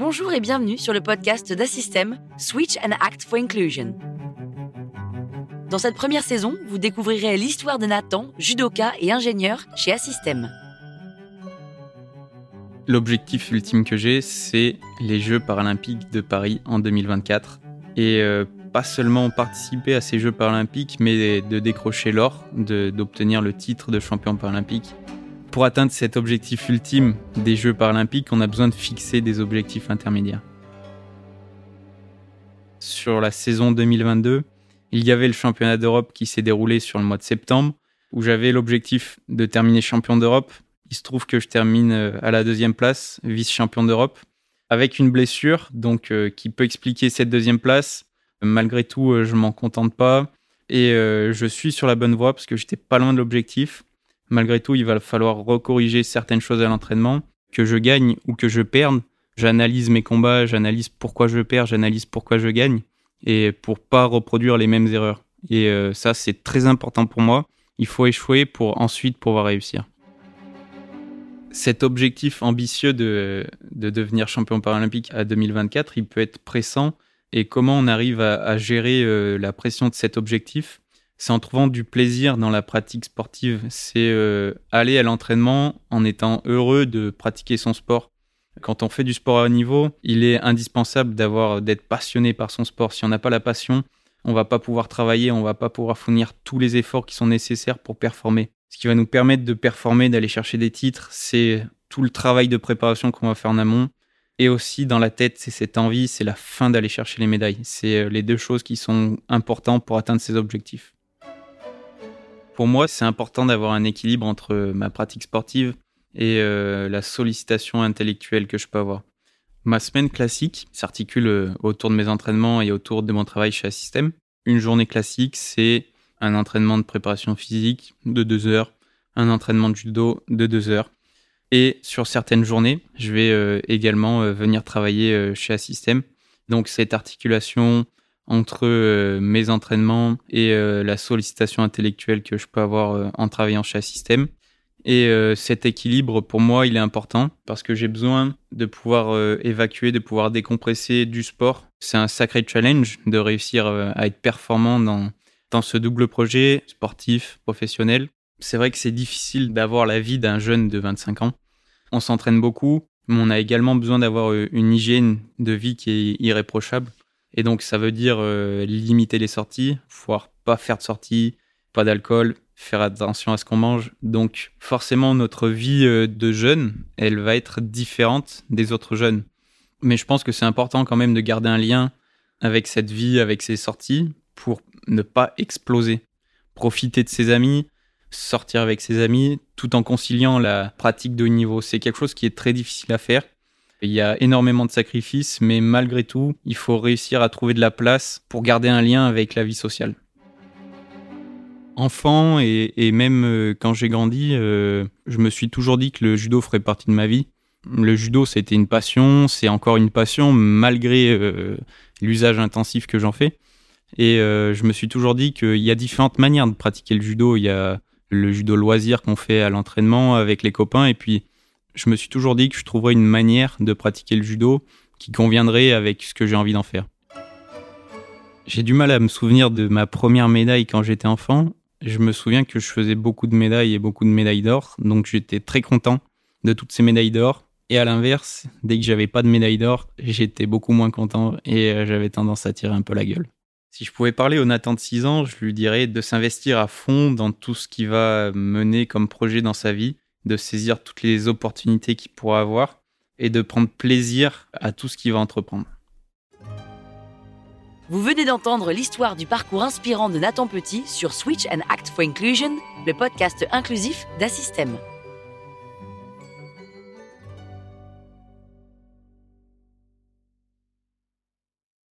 Bonjour et bienvenue sur le podcast d'Assystem Switch and Act for Inclusion. Dans cette première saison, vous découvrirez l'histoire de Nathan, judoka et ingénieur chez Assystem. L'objectif ultime que j'ai, c'est les Jeux paralympiques de Paris en 2024. Et euh, pas seulement participer à ces Jeux paralympiques, mais de décrocher l'or, d'obtenir le titre de champion paralympique. Pour atteindre cet objectif ultime des Jeux paralympiques, on a besoin de fixer des objectifs intermédiaires. Sur la saison 2022, il y avait le championnat d'Europe qui s'est déroulé sur le mois de septembre, où j'avais l'objectif de terminer champion d'Europe. Il se trouve que je termine euh, à la deuxième place, vice-champion d'Europe, avec une blessure, donc euh, qui peut expliquer cette deuxième place. Malgré tout, euh, je m'en contente pas et je suis sur la bonne voie parce que j'étais pas loin de l'objectif. Malgré tout, il va falloir recorriger certaines choses à l'entraînement, que je gagne ou que je perde. J'analyse mes combats, j'analyse pourquoi je perds, j'analyse pourquoi je gagne et pour pas reproduire les mêmes erreurs. Et euh, ça, c'est très important pour moi. Il faut échouer pour ensuite pouvoir réussir. Cet objectif ambitieux de, de devenir champion paralympique à 2024, il peut être pressant. Et comment on arrive à, gérer euh, la pression de cet objectif? C'est en trouvant du plaisir dans la pratique sportive. C'est euh, aller à l'entraînement en étant heureux de pratiquer son sport. Quand on fait du sport à haut niveau, il est indispensable d'avoir d'être passionné par son sport. Si on n'a pas la passion, on va pas pouvoir travailler, on va pas pouvoir fournir tous les efforts qui sont nécessaires pour performer. Ce qui va nous permettre de performer, d'aller chercher des titres, c'est tout le travail de préparation qu'on va faire en amont. Et aussi dans la tête, c'est cette envie, c'est la fin d'aller chercher les médailles. C'est euh, les deux choses qui sont importantes pour atteindre ces objectifs. Pour moi, c'est important d'avoir un équilibre entre ma pratique sportive et euh, la sollicitation intellectuelle que je peux avoir. Ma semaine classique s'articule euh, autour de mes entraînements et autour de mon travail chez Assystem. Une journée classique, c'est un entraînement de préparation physique de deux heures, un entraînement de judo de deux heures. Et sur certaines journées, je vais euh, également venir travailler chez Assystem. Donc cette articulation entre mes entraînements et la sollicitation intellectuelle que je peux avoir en travaillant chez Assystem, et euh, cet équilibre, pour moi, il est important parce que j'ai besoin de pouvoir euh, évacuer, de pouvoir décompresser du sport. C'est un sacré challenge de réussir euh, à être performant dans, dans ce double projet sportif, professionnel. C'est vrai que c'est difficile d'avoir la vie d'un jeune de 25 ans. On s'entraîne beaucoup, mais on a également besoin d'avoir une hygiène de vie qui est irréprochable. Et donc, ça veut dire limiter les sorties, voire pas faire de sorties, pas d'alcool, faire attention à ce qu'on mange. Donc forcément, notre vie euh, de jeune, elle va être différente des autres jeunes. Mais je pense que c'est important quand même de garder un lien avec cette vie, avec ses sorties, pour ne pas exploser. Profiter de ses amis, sortir avec ses amis, tout en conciliant la pratique de haut niveau. C'est quelque chose qui est très difficile à faire. Il y a énormément de sacrifices, mais malgré tout, il faut réussir à trouver de la place pour garder un lien avec la vie sociale enfant et, même euh, quand j'ai grandi, euh, je me suis toujours dit que le judo ferait partie de ma vie. Le judo, c'était une passion, c'est encore une passion malgré euh, l'usage intensif que j'en fais. Et je me suis toujours dit qu'il y a différentes manières de pratiquer le judo. Il y a le judo loisir qu'on fait à l'entraînement avec les copains. Et puis, je me suis toujours dit que je trouverais une manière de pratiquer le judo qui conviendrait avec ce que j'ai envie d'en faire. J'ai du mal à me souvenir de ma première médaille quand j'étais enfant je me souviens que je faisais beaucoup de médailles et beaucoup de médailles d'or, donc j'étais très content de toutes ces médailles d'or. Et à l'inverse, dès que j'avais pas de médaille d'or, j'étais beaucoup moins content et euh, j'avais tendance à tirer un peu la gueule. Si je pouvais parler au Nathan de 6 ans, je lui dirais de s'investir à fond dans tout ce qui va mener comme projet dans sa vie, de saisir toutes les opportunités qu'il pourra avoir et de prendre plaisir à tout ce qu'il va entreprendre. Vous venez d'entendre l'histoire du parcours inspirant de Nathan Petit sur Switch and Act for Inclusion, le podcast inclusif d'Assystem.